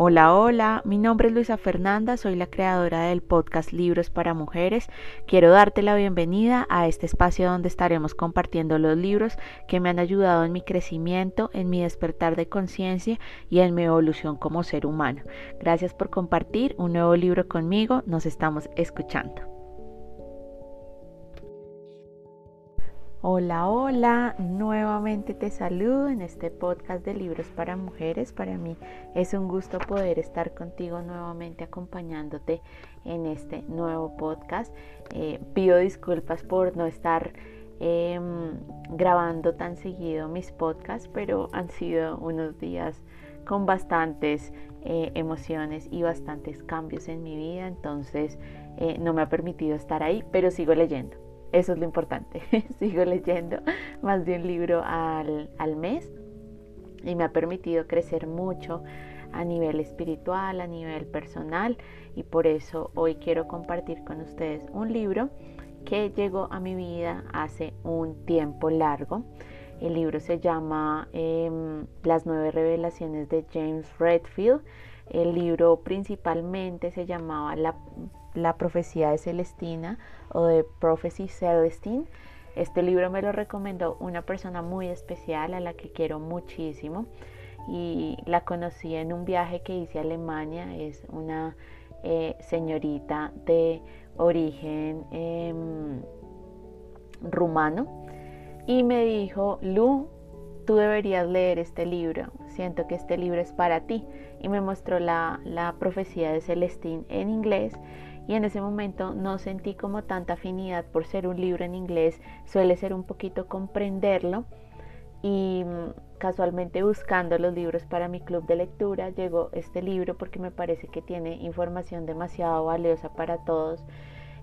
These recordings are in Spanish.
Hola, hola, mi nombre es Luisa Fernanda, soy la creadora del podcast Libros para Mujeres. Quiero darte la bienvenida a este espacio donde estaremos compartiendo los libros que me han ayudado en mi crecimiento, en mi despertar de conciencia y en mi evolución como ser humano. Gracias por compartir un nuevo libro conmigo, nos estamos escuchando. Hola, hola, nuevamente te saludo en este podcast de libros para mujeres. Para mí es un gusto poder estar contigo nuevamente acompañándote en este nuevo podcast. Eh, pido disculpas por no estar em, grabando tan seguido mis podcasts, pero han sido unos días con bastantes eh, emociones y bastantes cambios en mi vida, entonces eh, no me ha permitido estar ahí, pero sigo leyendo eso es lo importante. Sigo leyendo más de un libro al, al mes y me ha permitido crecer mucho a nivel espiritual, a nivel personal y por eso hoy quiero compartir con ustedes un libro que llegó a mi vida hace un tiempo largo. El libro se llama em, Las nueve revelaciones de James Redfield. El libro principalmente se llamaba La la profecía de Celestina o de Prophecy Celestine. Este libro me lo recomendó una persona muy especial a la que quiero muchísimo y la conocí en un viaje que hice a Alemania. Es una eh, señorita de origen em, rumano y me dijo, Lu, tú deberías leer este libro, siento que este libro es para ti. Y me mostró la, la profecía de Celestín en inglés y en ese momento no sentí como tanta afinidad por ser un libro en inglés, suele ser un poquito comprenderlo. Y mm, casualmente buscando los libros para mi club de lectura llegó este libro porque me parece que tiene información demasiado valiosa para todos.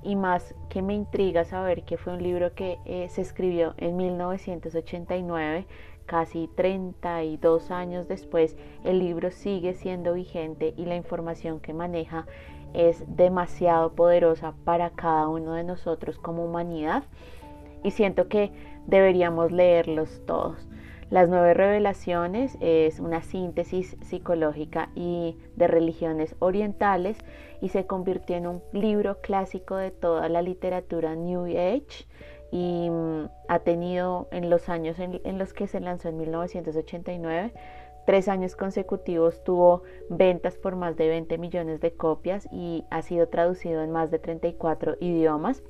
Y más que me intriga saber que fue un libro que eh, se escribió en 1989 casi 32 años después, el libro sigue siendo vigente y la información que maneja es demasiado poderosa para cada uno de nosotros como humanidad y siento que deberíamos leerlos todos. Las nueve revelaciones es una síntesis psicológica y de religiones orientales y se convirtió en un libro clásico de toda la literatura New Age y mm, ha tenido en los años en, en los que se lanzó en 1989 tres años consecutivos tuvo ventas por más de 20 millones de copias y ha sido traducido en más de 34 idiomas.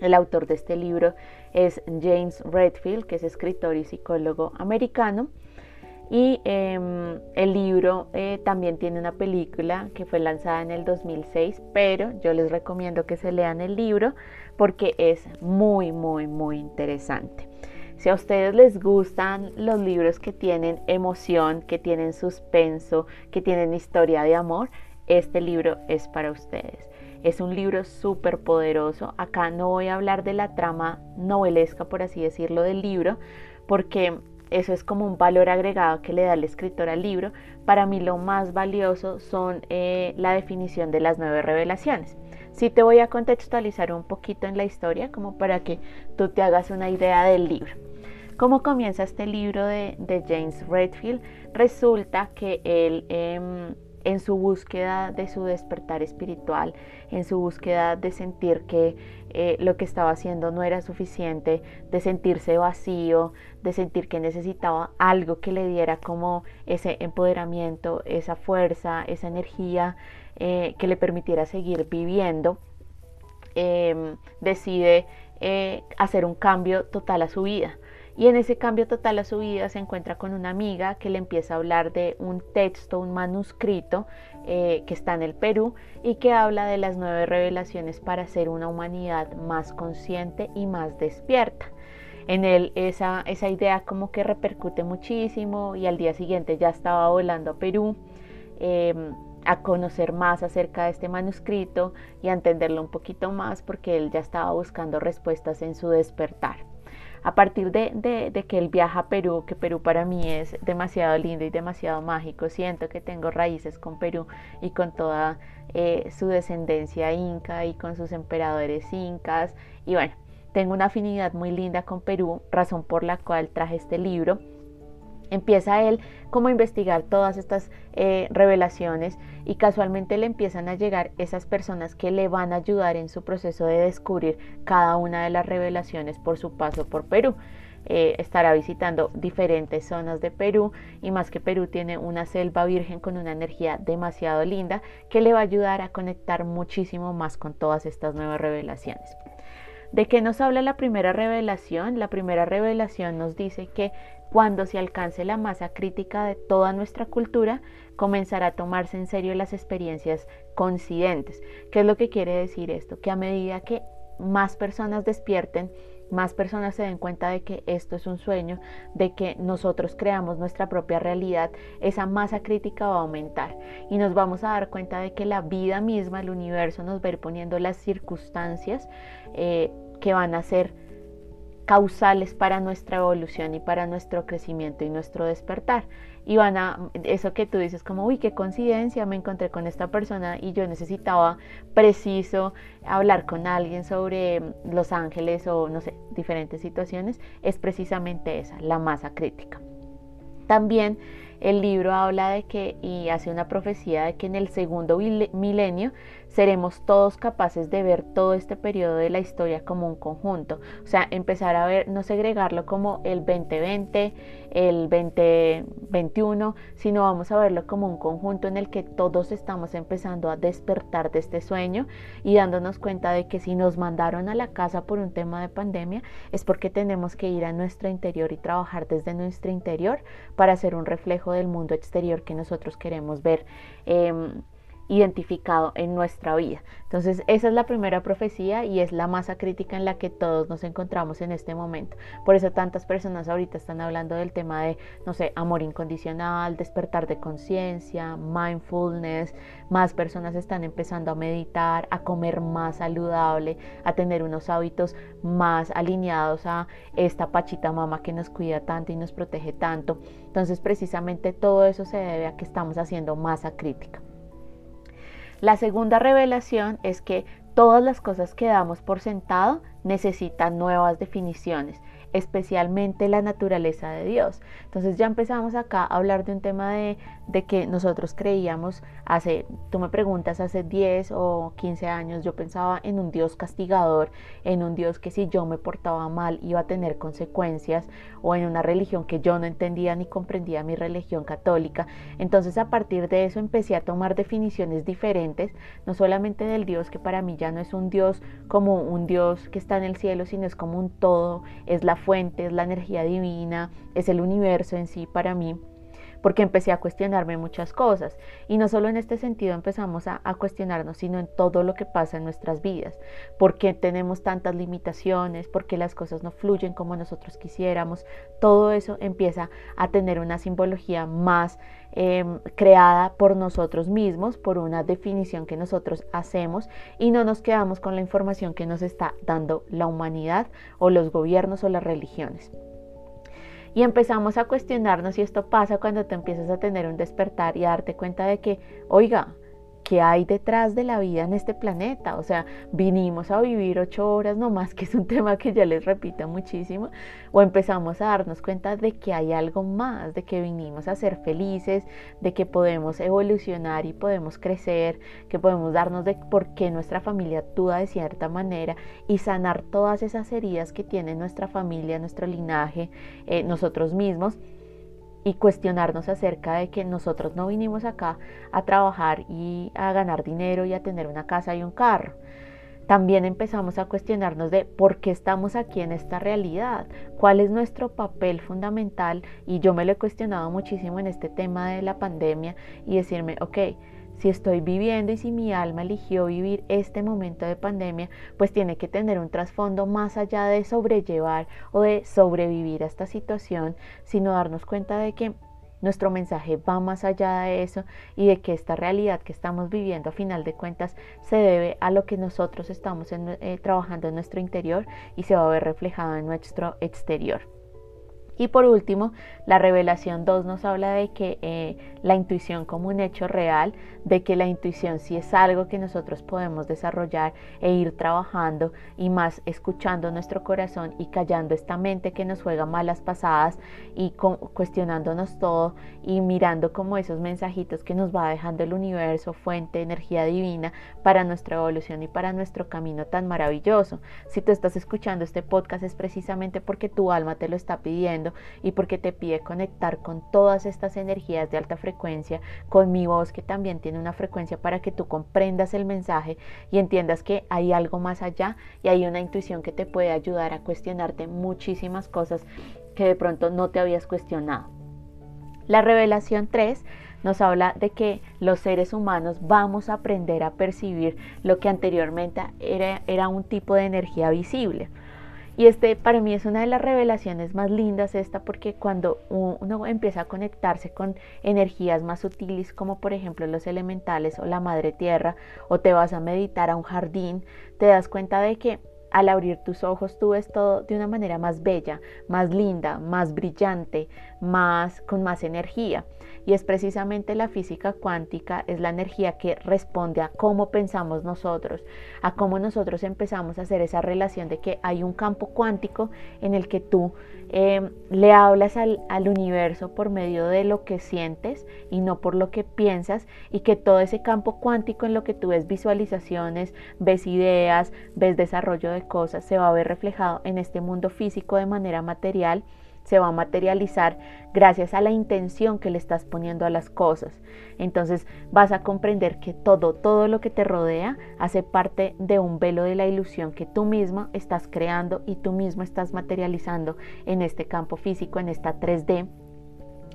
El autor de este libro es James Redfield, que es escritor y psicólogo americano. Y em, el libro eh, también tiene una película que fue lanzada en el 2006, pero yo les recomiendo que se lean el libro porque es muy, muy, muy interesante. Si a ustedes les gustan los libros que tienen emoción, que tienen suspenso, que tienen historia de amor, este libro es para ustedes. Es un libro súper poderoso. Acá no voy a hablar de la trama novelesca, por así decirlo, del libro, porque eso es como un valor agregado que le da el escritor al libro. Para mí lo más valioso son eh, la definición de las nueve revelaciones. Sí te voy a contextualizar un poquito en la historia como para que tú te hagas una idea del libro. ¿Cómo comienza este libro de, James Redfield? Resulta que él em, en su búsqueda de su despertar espiritual, en su búsqueda de sentir que eh, lo que estaba haciendo no era suficiente, de sentirse vacío, de sentir que necesitaba algo que le diera como ese empoderamiento, esa fuerza, esa energía, eh, que le permitiera seguir viviendo, em, decide eh, hacer un cambio total a su vida. Y en ese cambio total a su vida se encuentra con una amiga que le empieza a hablar de un texto, un manuscrito eh, que está en el Perú y que habla de las nueve revelaciones para ser una humanidad más consciente y más despierta. En él esa, esa idea como que repercute muchísimo y al día siguiente ya estaba volando a Perú. Em, a conocer más acerca de este manuscrito y a entenderlo un poquito más porque él ya estaba buscando respuestas en su despertar. A partir de, que él viaja a Perú, que Perú para mí es demasiado lindo y demasiado mágico, siento que tengo raíces con Perú y con toda eh, su descendencia inca y con sus emperadores incas. Y bueno, tengo una afinidad muy linda con Perú, razón por la cual traje este libro Empieza él como a investigar todas estas eh, revelaciones y casualmente le empiezan a llegar esas personas que le van a ayudar en su proceso de descubrir cada una de las revelaciones por su paso por Perú. Eh, estará visitando diferentes zonas de Perú y más que Perú tiene una selva virgen con una energía demasiado linda que le va a ayudar a conectar muchísimo más con todas estas nuevas revelaciones. ¿De qué nos habla la primera revelación? La primera revelación nos dice que cuando se alcance la masa crítica de toda nuestra cultura, comenzará a tomarse en serio las experiencias coincidentes. ¿Qué es lo que quiere decir esto? Que a medida que más personas despierten, más personas se den cuenta de que esto es un sueño, de que nosotros creamos nuestra propia realidad, esa masa crítica va a aumentar y nos vamos a dar cuenta de que la vida misma, el universo nos va a ir poniendo las circunstancias eh, que van a ser causales para nuestra evolución y para nuestro crecimiento y nuestro despertar. Y van a, eso que tú dices como, uy, qué coincidencia, me encontré con esta persona y yo necesitaba preciso hablar con alguien sobre los ángeles o, no sé, diferentes situaciones, es precisamente esa, la masa crítica. También el libro habla de que y hace una profecía de que en el segundo milenio seremos todos capaces de ver todo este periodo de la historia como un conjunto. O sea, empezar a ver, no segregarlo como el 2020, el 2021, sino vamos a verlo como un conjunto en el que todos estamos empezando a despertar de este sueño y dándonos cuenta de que si nos mandaron a la casa por un tema de pandemia es porque tenemos que ir a nuestro interior y trabajar desde nuestro interior para hacer un reflejo del mundo exterior que nosotros queremos ver. Em, identificado en nuestra vida. Entonces, esa es la primera profecía y es la masa crítica en la que todos nos encontramos en este momento. Por eso tantas personas ahorita están hablando del tema de, no sé, amor incondicional, despertar de conciencia, mindfulness. Más personas están empezando a meditar, a comer más saludable, a tener unos hábitos más alineados a esta pachita mama que nos cuida tanto y nos protege tanto. Entonces, precisamente todo eso se debe a que estamos haciendo masa crítica. La segunda revelación es que todas las cosas que damos por sentado necesitan nuevas definiciones especialmente la naturaleza de Dios. Entonces ya empezamos acá a hablar de un tema de, que nosotros creíamos hace, tú me preguntas, hace 10 o 15 años yo pensaba en un Dios castigador, en un Dios que si yo me portaba mal iba a tener consecuencias o en una religión que yo no entendía ni comprendía mi religión católica. Entonces a partir de eso empecé a tomar definiciones diferentes, no solamente del Dios que para mí ya no es un Dios como un Dios que está en el cielo, sino es como un todo, es la fuente, es la energía divina, es el universo en sí para mí porque empecé a cuestionarme muchas cosas. Y no solo en este sentido empezamos a, cuestionarnos, sino en todo lo que pasa en nuestras vidas. ¿Por qué tenemos tantas limitaciones? ¿Por qué las cosas no fluyen como nosotros quisiéramos? Todo eso empieza a tener una simbología más em, creada por nosotros mismos, por una definición que nosotros hacemos y no nos quedamos con la información que nos está dando la humanidad o los gobiernos o las religiones. Y empezamos a cuestionarnos si esto pasa cuando te empiezas a tener un despertar y a darte cuenta de que, oiga, qué hay detrás de la vida en este planeta. O sea, vinimos a vivir ocho horas nomás, que es un tema que ya les repito muchísimo, o empezamos a darnos cuenta de que hay algo más, de que vinimos a ser felices, de que podemos evolucionar y podemos crecer, que podemos darnos de por qué nuestra familia actúa de cierta manera y sanar todas esas heridas que tiene nuestra familia, nuestro linaje, eh, nosotros mismos y cuestionarnos acerca de que nosotros no vinimos acá a trabajar y a ganar dinero y a tener una casa y un carro. También empezamos a cuestionarnos de por qué estamos aquí en esta realidad, cuál es nuestro papel fundamental y yo me lo he cuestionado muchísimo en este tema de la pandemia y decirme, ok, si estoy viviendo y si mi alma eligió vivir este momento de pandemia, pues tiene que tener un trasfondo más allá de sobrellevar o de sobrevivir a esta situación, sino darnos cuenta de que nuestro mensaje va más allá de eso y de que esta realidad que estamos viviendo a final de cuentas se debe a lo que nosotros estamos eh, trabajando en nuestro interior y se va a ver reflejado en nuestro exterior. Y por último, la revelación 2 nos habla de que eh, la intuición como un hecho real, de que la intuición sí es algo que nosotros podemos desarrollar e ir trabajando y más escuchando nuestro corazón y callando esta mente que nos juega malas pasadas y cuestionándonos todo y mirando como esos mensajitos que nos va dejando el universo, fuente, energía divina para nuestra evolución y para nuestro camino tan maravilloso. Si tú estás escuchando este podcast es precisamente porque tu alma te lo está pidiendo y porque te pide conectar con todas estas energías de alta frecuencia, con mi voz que también tiene una frecuencia para que tú comprendas el mensaje y entiendas que hay algo más allá y hay una intuición que te puede ayudar a cuestionarte muchísimas cosas que de pronto no te habías cuestionado. La revelación 3 nos habla de que los seres humanos vamos a aprender a percibir lo que anteriormente era, era un tipo de energía visible. Y este para mí es una de las revelaciones más lindas esta porque cuando uno empieza a conectarse con energías más sutiles como por ejemplo los elementales o la madre tierra o te vas a meditar a un jardín, te das cuenta de que al abrir tus ojos tú ves todo de una manera más bella, más linda, más brillante, más con más energía. Y es precisamente la física cuántica, es la energía que responde a cómo pensamos nosotros, a cómo nosotros empezamos a hacer esa relación de que hay un campo cuántico en el que tú eh, le hablas al, universo por medio de lo que sientes y no por lo que piensas y que todo ese campo cuántico en lo que tú ves visualizaciones, ves ideas, ves desarrollo de se va a ver reflejado en este mundo físico de manera material se va a materializar gracias a la intención que le estás poniendo a las cosas. Entonces vas a comprender que todo, todo lo que te rodea hace parte de un velo de la ilusión que tú mismo estás creando y tú mismo estás materializando en este campo físico, en esta 3D,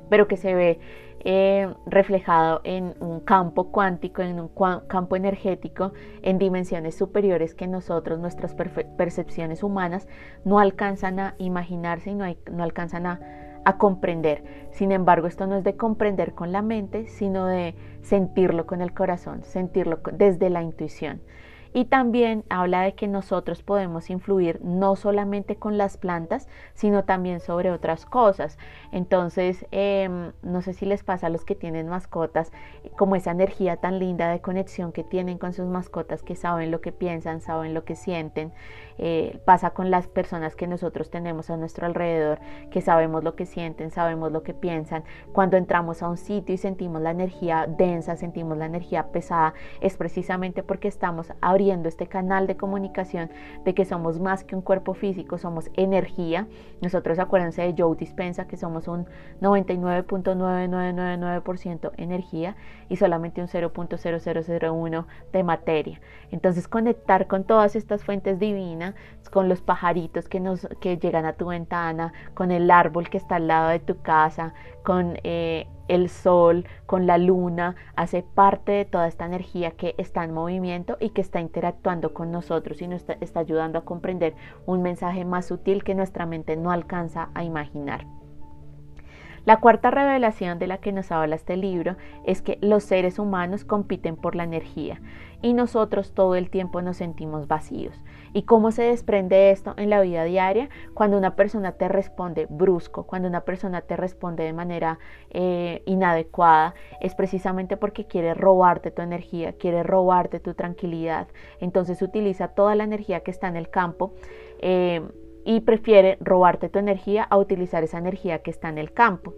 pero que se ve eh, reflejado en un campo cuántico, en un campo energético, en dimensiones superiores que nosotros, nuestras percepciones humanas, no alcanzan a imaginarse y no, alcanzan a, a comprender. Sin embargo, esto no es de comprender con la mente, sino de sentirlo con el corazón, sentirlo desde la intuición. Y también habla de que nosotros podemos influir no solamente con las plantas, sino también sobre otras cosas. Entonces, em, no sé si les pasa a los que tienen mascotas, como esa energía tan linda de conexión que tienen con sus mascotas, que saben lo que piensan, saben lo que sienten. Eh, pasa con las personas que nosotros tenemos a nuestro alrededor, que sabemos lo que sienten, sabemos lo que piensan. Cuando entramos a un sitio y sentimos la energía densa, sentimos la energía pesada, es precisamente porque estamos abriendo este canal de comunicación de que somos más que un cuerpo físico, somos energía. Nosotros acuérdense de Joe Dispensa que somos un 99.9999% energía y solamente un 0.0001 de materia. Entonces conectar con todas estas fuentes divinas, con los pajaritos que, nos, que llegan a tu ventana, con el árbol que está al lado de tu casa, con... Eh, el sol, con la luna, hace parte de toda esta energía que está en movimiento y que está interactuando con nosotros y nos está, ayudando a comprender un mensaje más sutil que nuestra mente no alcanza a imaginar. La cuarta revelación de la que nos habla este libro es que los seres humanos compiten por la energía y nosotros todo el tiempo nos sentimos vacíos. ¿Y cómo se desprende esto en la vida diaria? Cuando una persona te responde brusco, cuando una persona te responde de manera eh, inadecuada, es precisamente porque quiere robarte tu energía, quiere robarte tu tranquilidad. Entonces utiliza toda la energía que está en el campo. Eh, y prefiere robarte tu energía a utilizar esa energía que está en el campo.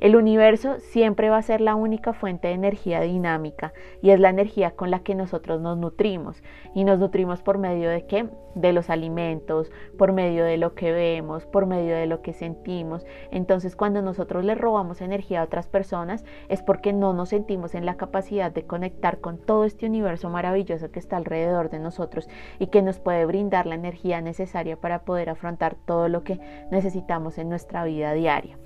El universo siempre va a ser la única fuente de energía dinámica y es la energía con la que nosotros nos nutrimos. Y nos nutrimos por medio de qué? De los alimentos, por medio de lo que vemos, por medio de lo que sentimos. Entonces cuando nosotros le robamos energía a otras personas es porque no nos sentimos en la capacidad de conectar con todo este universo maravilloso que está alrededor de nosotros y que nos puede brindar la energía necesaria para poder afrontar todo lo que necesitamos en nuestra vida diaria.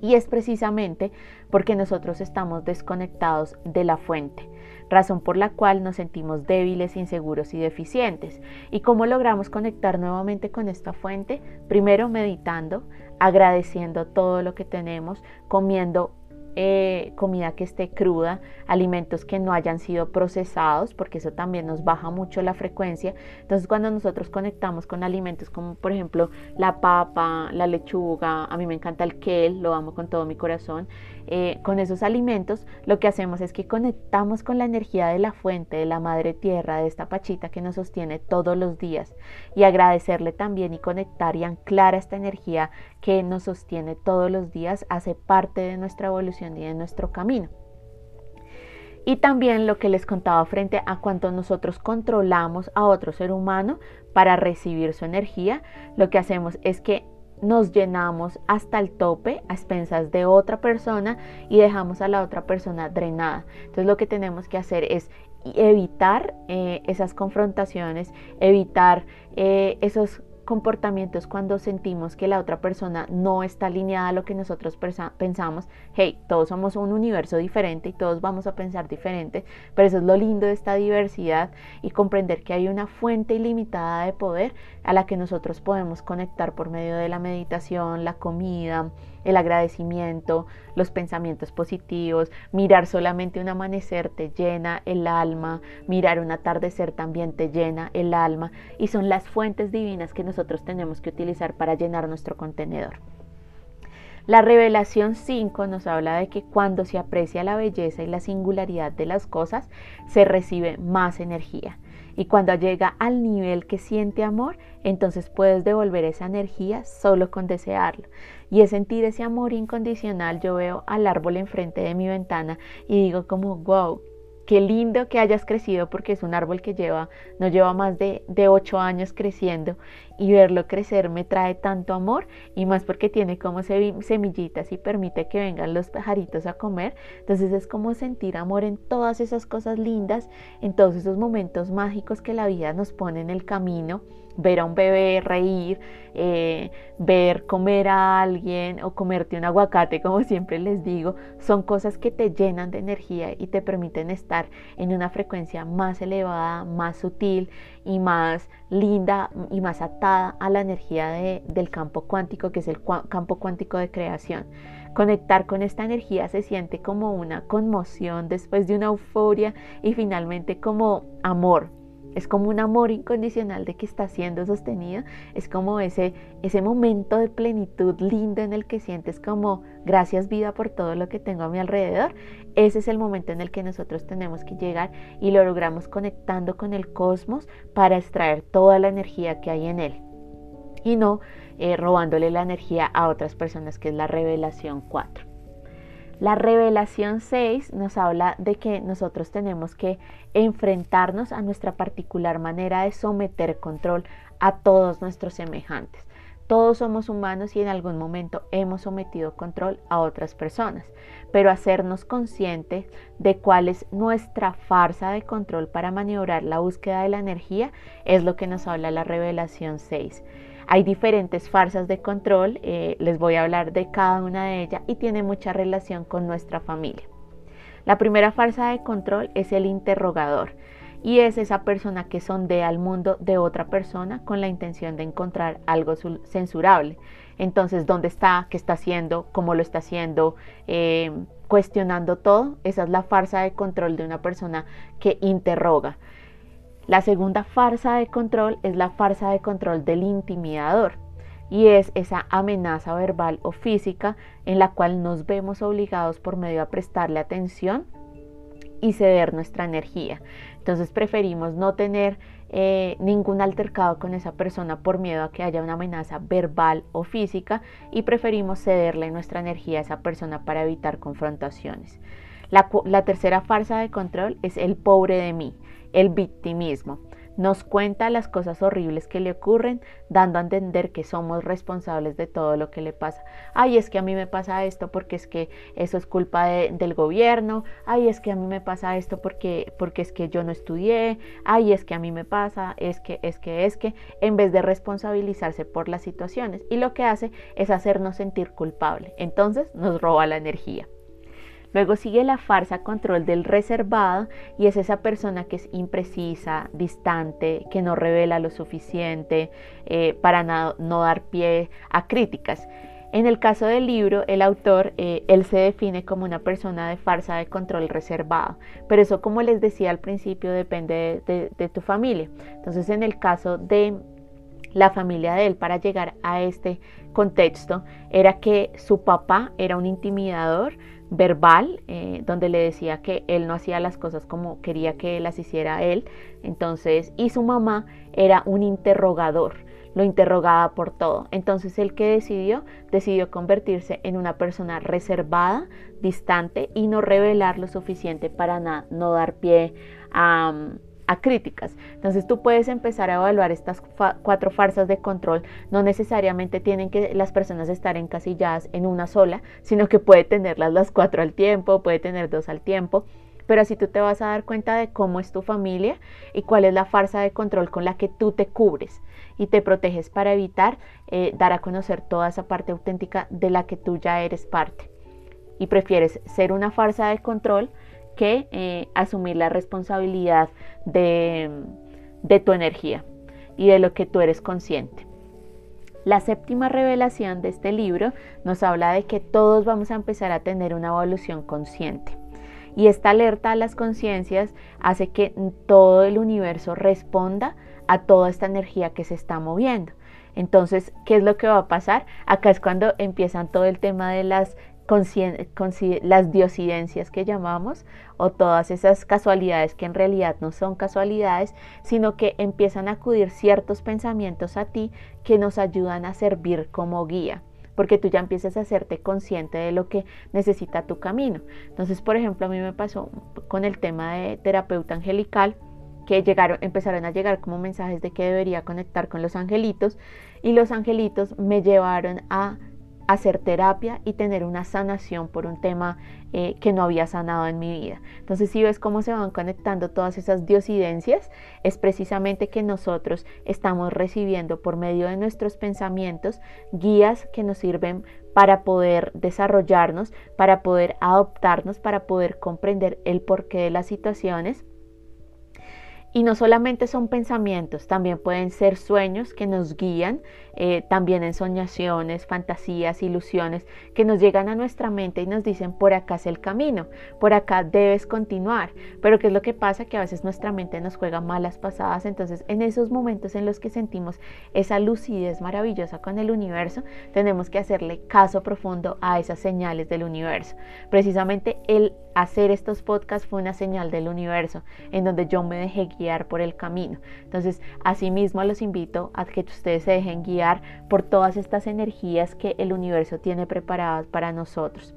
Y es precisamente porque nosotros estamos desconectados de la fuente, razón por la cual nos sentimos débiles, inseguros y deficientes. ¿Y cómo logramos conectar nuevamente con esta fuente? Primero meditando, agradeciendo todo lo que tenemos, comiendo eh, comida que esté cruda, alimentos que no hayan sido procesados, porque eso también nos baja mucho la frecuencia. Entonces cuando nosotros conectamos con alimentos como por ejemplo la papa, la lechuga, a mí me encanta el kale, lo amo con todo mi corazón, eh, con esos alimentos lo que hacemos es que conectamos con la energía de la fuente, de la madre tierra, de esta pachita que nos sostiene todos los días y agradecerle también y conectar y anclar esta energía que nos sostiene todos los días hace parte de nuestra evolución y de nuestro camino. Y también lo que les contaba frente a cuánto nosotros controlamos a otro ser humano para recibir su energía, lo que hacemos es que nos llenamos hasta el tope a expensas de otra persona y dejamos a la otra persona drenada. Entonces lo que tenemos que hacer es evitar eh, esas confrontaciones, evitar eh, esos comportamientos cuando sentimos que la otra persona no está alineada a lo que nosotros pensamos. Hey, todos somos un universo diferente y todos vamos a pensar diferente, pero eso es lo lindo de esta diversidad y comprender que hay una fuente ilimitada de poder a la que nosotros podemos conectar por medio de la meditación, la comida, el agradecimiento, los pensamientos positivos, mirar solamente un amanecer te llena el alma, mirar un atardecer también te llena el alma y son las fuentes divinas que nosotros tenemos que utilizar para llenar nuestro contenedor. La revelación 5 nos habla de que cuando se aprecia la belleza y la singularidad de las cosas, se recibe más energía. Y cuando llega al nivel que siente amor, entonces puedes devolver esa energía solo con desearlo. Y es sentir ese amor incondicional. Yo veo al árbol enfrente de mi ventana y digo como, wow, qué lindo que hayas crecido porque es un árbol que lleva, no lleva más de, de ocho años creciendo y verlo crecer me trae tanto amor y más porque tiene como semillitas y permite que vengan los pajaritos a comer. Entonces es como sentir amor en todas esas cosas lindas, en todos esos momentos mágicos que la vida nos pone en el camino ver a un bebé reír, eh, ver comer a alguien o comerte un aguacate, como siempre les digo, son cosas que te llenan de energía y te permiten estar en una frecuencia más elevada, más sutil y más linda y más atada a la energía del campo cuántico, que es el campo cuántico de creación. Conectar con esta energía se siente como una conmoción después de una euforia y finalmente como amor, es como un amor incondicional de que está siendo sostenido. Es como ese, ese momento de plenitud lindo en el que sientes como gracias vida por todo lo que tengo a mi alrededor. Ese es el momento en el que nosotros tenemos que llegar y lo logramos conectando con el cosmos para extraer toda la energía que hay en él. Y no eh, robándole la energía a otras personas, que es la revelación 4. La revelación 6 nos habla de que nosotros tenemos que enfrentarnos a nuestra particular manera de someter control a todos nuestros semejantes. Todos somos humanos y en algún momento hemos sometido control a otras personas, pero hacernos conscientes de cuál es nuestra farsa de control para maniobrar la búsqueda de la energía es lo que nos habla la revelación 6. Hay diferentes farsas de control, eh, les voy a hablar de cada una de ellas y tiene mucha relación con nuestra familia. La primera farsa de control es el interrogador y es esa persona que sondea al mundo de otra persona con la intención de encontrar algo censurable. Entonces, ¿dónde está? ¿Qué está haciendo? ¿Cómo lo está haciendo? Eh, cuestionando todo. Esa es la farsa de control de una persona que interroga. La segunda farsa de control es la farsa de control del intimidador y es esa amenaza verbal o física en la cual nos vemos obligados por medio a prestarle atención y ceder nuestra energía. Entonces preferimos no tener eh, ningún altercado con esa persona por miedo a que haya una amenaza verbal o física y preferimos cederle nuestra energía a esa persona para evitar confrontaciones. la tercera farsa de control es el pobre de mí el victimismo. Nos cuenta las cosas horribles que le ocurren, dando a entender que somos responsables de todo lo que le pasa. Ay, es que a mí me pasa esto porque es que eso es culpa del gobierno. Ay, es que a mí me pasa esto porque, porque es que yo no estudié. Ay, es que a mí me pasa, es que, es que, es que, en vez de responsabilizarse por las situaciones. Y lo que hace es hacernos sentir culpable. Entonces nos roba la energía. Luego sigue la farsa control del reservado y es esa persona que es imprecisa, distante, que no revela lo suficiente eh, para no, dar pie a críticas. En el caso del libro, el autor, eh, él se define como una persona de farsa de control reservado, pero eso como les decía al principio depende de, tu familia. Entonces en el caso de la familia de él para llegar a este contexto era que su papá era un intimidador verbal, eh, donde le decía que él no hacía las cosas como quería que las hiciera él, entonces, y su mamá era un interrogador, lo interrogaba por todo. Entonces el que decidió, decidió convertirse en una persona reservada, distante y no revelar lo suficiente para no dar pie a, a críticas. Entonces tú puedes empezar a evaluar estas cuatro farsas de control. No necesariamente tienen que las personas estar encasilladas en una sola, sino que puede tenerlas las cuatro al tiempo, puede tener dos al tiempo pero así tú te vas a dar cuenta de cómo es tu familia y cuál es la farsa de control con la que tú te cubres y te proteges para evitar eh, dar a conocer toda esa parte auténtica de la que tú ya eres parte. Y prefieres ser una farsa de control que eh, asumir la responsabilidad de, de tu energía y de lo que tú eres consciente. La séptima revelación de este libro nos habla de que todos vamos a empezar a tener una evolución consciente. Y esta alerta a las conciencias hace que todo el universo responda a toda esta energía que se está moviendo. Entonces, ¿qué es lo que va a pasar? Acá es cuando empiezan todo el tema de las, las diosidencias que llamamos o todas esas casualidades que en realidad no son casualidades, sino que empiezan a acudir ciertos pensamientos a ti que nos ayudan a servir como guía porque tú ya empiezas a hacerte consciente de lo que necesita tu camino. Entonces, por ejemplo, a mí me pasó con el tema de terapeuta angelical que llegaron, empezaron a llegar como mensajes de que debería conectar con los angelitos y los angelitos me llevaron a hacer terapia y tener una sanación por un tema eh, que no había sanado en mi vida. Entonces, si ves cómo se van conectando todas esas diosidencias, es precisamente que nosotros estamos recibiendo por medio de nuestros pensamientos guías que nos sirven para poder desarrollarnos, para poder adoptarnos, para poder comprender el porqué de las situaciones y no solamente son pensamientos, también pueden ser sueños que nos guían, eh, también en soñaciones, fantasías, ilusiones, que nos llegan a nuestra mente y nos dicen, por acá es el camino, por acá debes continuar. Pero ¿qué es lo que pasa? Que a veces nuestra mente nos juega malas pasadas, entonces en esos momentos en los que sentimos esa lucidez maravillosa con el universo, tenemos que hacerle caso profundo a esas señales del universo. Precisamente el hacer estos podcasts fue una señal del universo en donde yo me dejé guiar por el camino. Entonces, asimismo los invito a que ustedes se dejen guiar por todas estas energías que el universo tiene preparadas para nosotros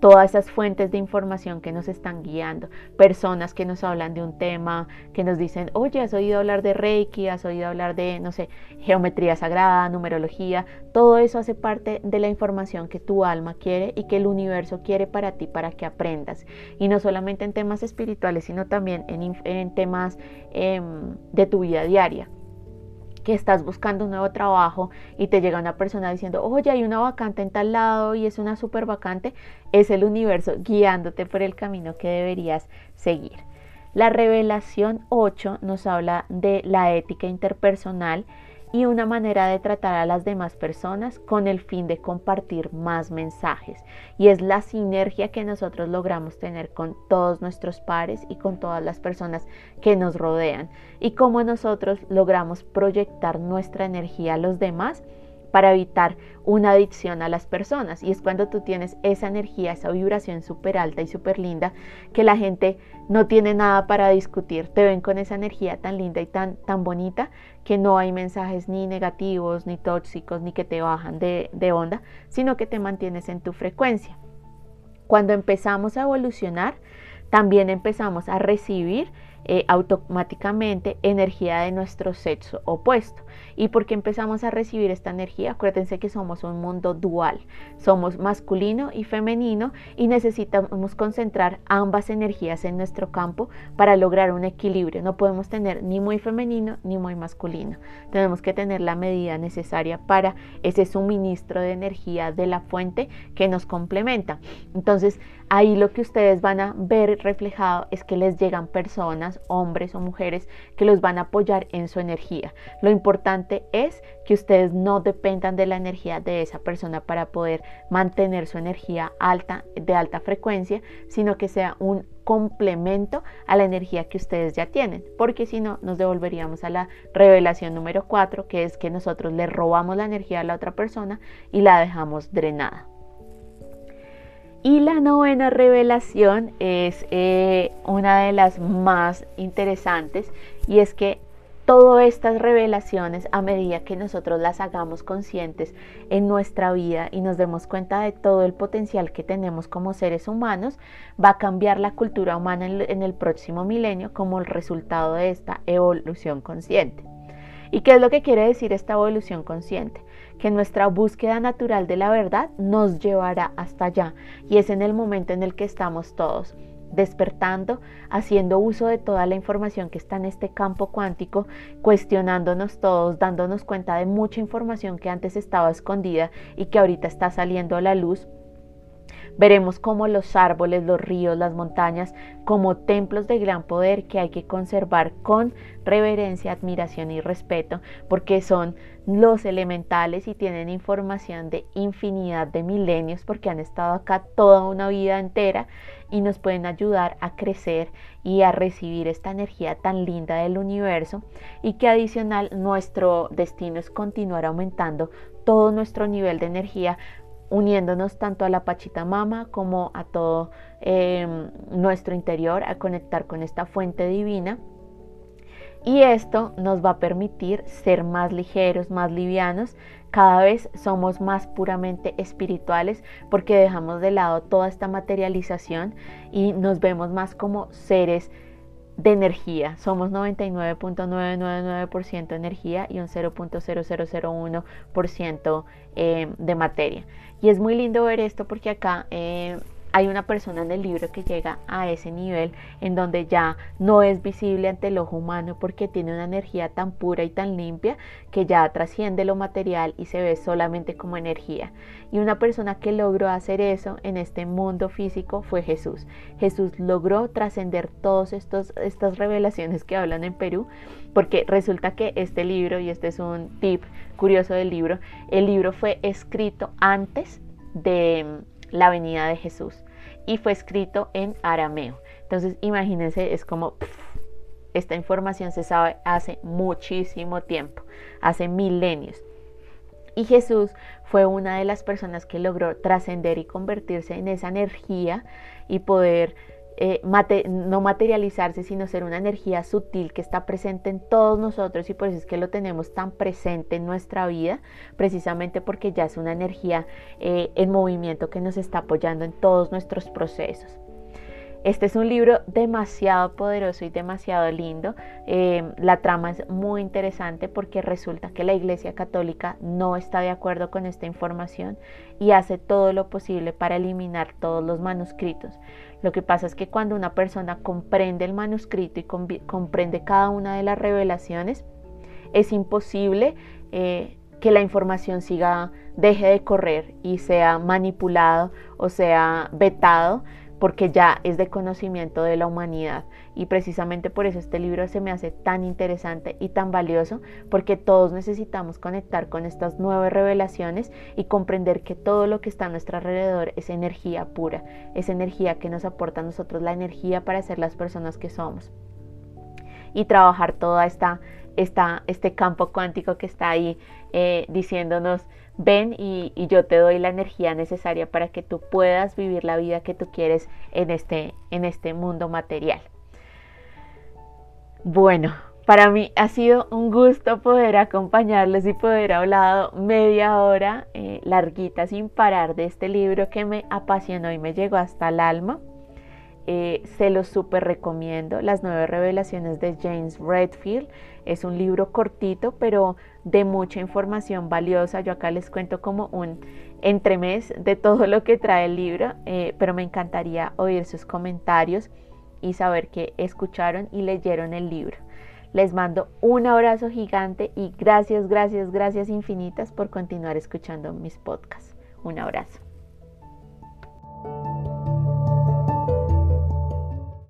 todas esas fuentes de información que nos están guiando, personas que nos hablan de un tema, que nos dicen, oye, has oído hablar de Reiki, has oído hablar de, no sé, geometría sagrada, numerología, todo eso hace parte de la información que tu alma quiere y que el universo quiere para ti, para que aprendas. Y no solamente en temas espirituales, sino también en, temas em, de tu vida diaria que estás buscando un nuevo trabajo y te llega una persona diciendo, oye, hay una vacante en tal lado y es una súper vacante, es el universo guiándote por el camino que deberías seguir. La revelación 8 nos habla de la ética interpersonal y una manera de tratar a las demás personas con el fin de compartir más mensajes. Y es la sinergia que nosotros logramos tener con todos nuestros pares y con todas las personas que nos rodean. Y cómo nosotros logramos proyectar nuestra energía a los demás para evitar una adicción a las personas. Y es cuando tú tienes esa energía, esa vibración súper alta y súper linda, que la gente no tiene nada para discutir. Te ven con esa energía tan linda y tan, tan bonita que no hay mensajes ni negativos, ni tóxicos, ni que te bajan de, de onda, sino que te mantienes en tu frecuencia. Cuando empezamos a evolucionar, también empezamos a recibir eh, automáticamente energía de nuestro sexo opuesto. ¿Y porque empezamos a recibir esta energía? Acuérdense que somos un mundo dual, somos masculino y femenino y necesitamos concentrar ambas energías en nuestro campo para lograr un equilibrio. No podemos tener ni muy femenino ni muy masculino. Tenemos que tener la medida necesaria para ese suministro de energía de la fuente que nos complementa. Entonces, ahí lo que ustedes van a ver reflejado es que les llegan personas hombres o mujeres, que los van a apoyar en su energía. Lo importante es que ustedes no dependan de la energía de esa persona para poder mantener su energía alta, de alta frecuencia, sino que sea un complemento a la energía que ustedes ya tienen, porque si no nos devolveríamos a la revelación número 4, que es que nosotros le robamos la energía a la otra persona y la dejamos drenada. Y la novena revelación es eh, una de las más interesantes y es que todas estas revelaciones, a medida que nosotros las hagamos conscientes en nuestra vida y nos demos cuenta de todo el potencial que tenemos como seres humanos, va a cambiar la cultura humana en el próximo milenio como el resultado de esta evolución consciente. ¿Y qué es lo que quiere decir esta evolución consciente? Que nuestra búsqueda natural de la verdad nos llevará hasta allá y es en el momento en el que estamos todos despertando, haciendo uso de toda la información que está en este campo cuántico, cuestionándonos todos, dándonos cuenta de mucha información que antes estaba escondida y que ahorita está saliendo a la luz. Veremos cómo los árboles, los ríos, las montañas, como templos de gran poder que hay que conservar con reverencia, admiración y respeto, porque son los elementales y tienen información de infinidad de milenios, porque han estado acá toda una vida entera y nos pueden ayudar a crecer y a recibir esta energía tan linda del universo y que adicional nuestro destino es continuar aumentando todo nuestro nivel de energía uniéndonos tanto a la Pachita Mama como a todo em, nuestro interior, a conectar con esta fuente divina. Y esto nos va a permitir ser más ligeros, más livianos cada vez somos más puramente espirituales porque dejamos de lado toda esta materialización y nos vemos más como seres de energía. Somos 99.999% energía y un 0.0001% eh, de materia. Y es muy lindo ver esto porque acá eh, hay una persona en el libro que llega a ese nivel en donde ya no es visible ante el ojo humano porque tiene una energía tan pura y tan limpia que ya trasciende lo material y se ve solamente como energía. Y una persona que logró hacer eso en este mundo físico fue Jesús. Jesús logró trascender todas estas revelaciones que hablan en Perú porque resulta que este libro, y este es un tip curioso del libro, el libro fue escrito antes de la venida de Jesús y fue escrito en arameo. Entonces imagínense, es como esta información se sabe hace muchísimo tiempo, hace milenios. Y Jesús fue una de las personas que logró trascender y convertirse en esa energía y poder eh, no materializarse, sino ser una energía sutil que está presente en todos nosotros y por eso es que lo tenemos tan presente en nuestra vida, precisamente porque ya es una energía eh, en movimiento que nos está apoyando en todos nuestros procesos. Este es un libro demasiado poderoso y demasiado lindo. Eh, la trama es muy interesante porque resulta que la Iglesia Católica no está de acuerdo con esta información y hace todo lo posible para eliminar todos los manuscritos. Lo que pasa es que cuando una persona comprende el manuscrito y comprende cada una de las revelaciones, es imposible eh, que la información siga, deje de correr y sea manipulado o sea vetado porque ya es de conocimiento de la humanidad. Y precisamente por eso este libro se me hace tan interesante y tan valioso, porque todos necesitamos conectar con estas nuevas revelaciones y comprender que todo lo que está a nuestro alrededor es energía pura, es energía que nos aporta a nosotros la energía para ser las personas que somos. Y trabajar toda esta, este campo cuántico que está ahí eh, diciéndonos ven y, yo te doy la energía necesaria para que tú puedas vivir la vida que tú quieres en este, en este mundo material. Bueno, para mí ha sido un gusto poder acompañarles y poder hablar media hora eh, larguita sin parar de este libro que me apasionó y me llegó hasta el alma. Eh, se lo súper recomiendo. Las nueve revelaciones de James Redfield. Es un libro cortito, pero de mucha información valiosa. Yo acá les cuento como un entremés de todo lo que trae el libro, eh, pero me encantaría oír sus comentarios y saber que escucharon y leyeron el libro. Les mando un abrazo gigante y gracias, gracias, gracias infinitas por continuar escuchando mis podcasts. Un abrazo.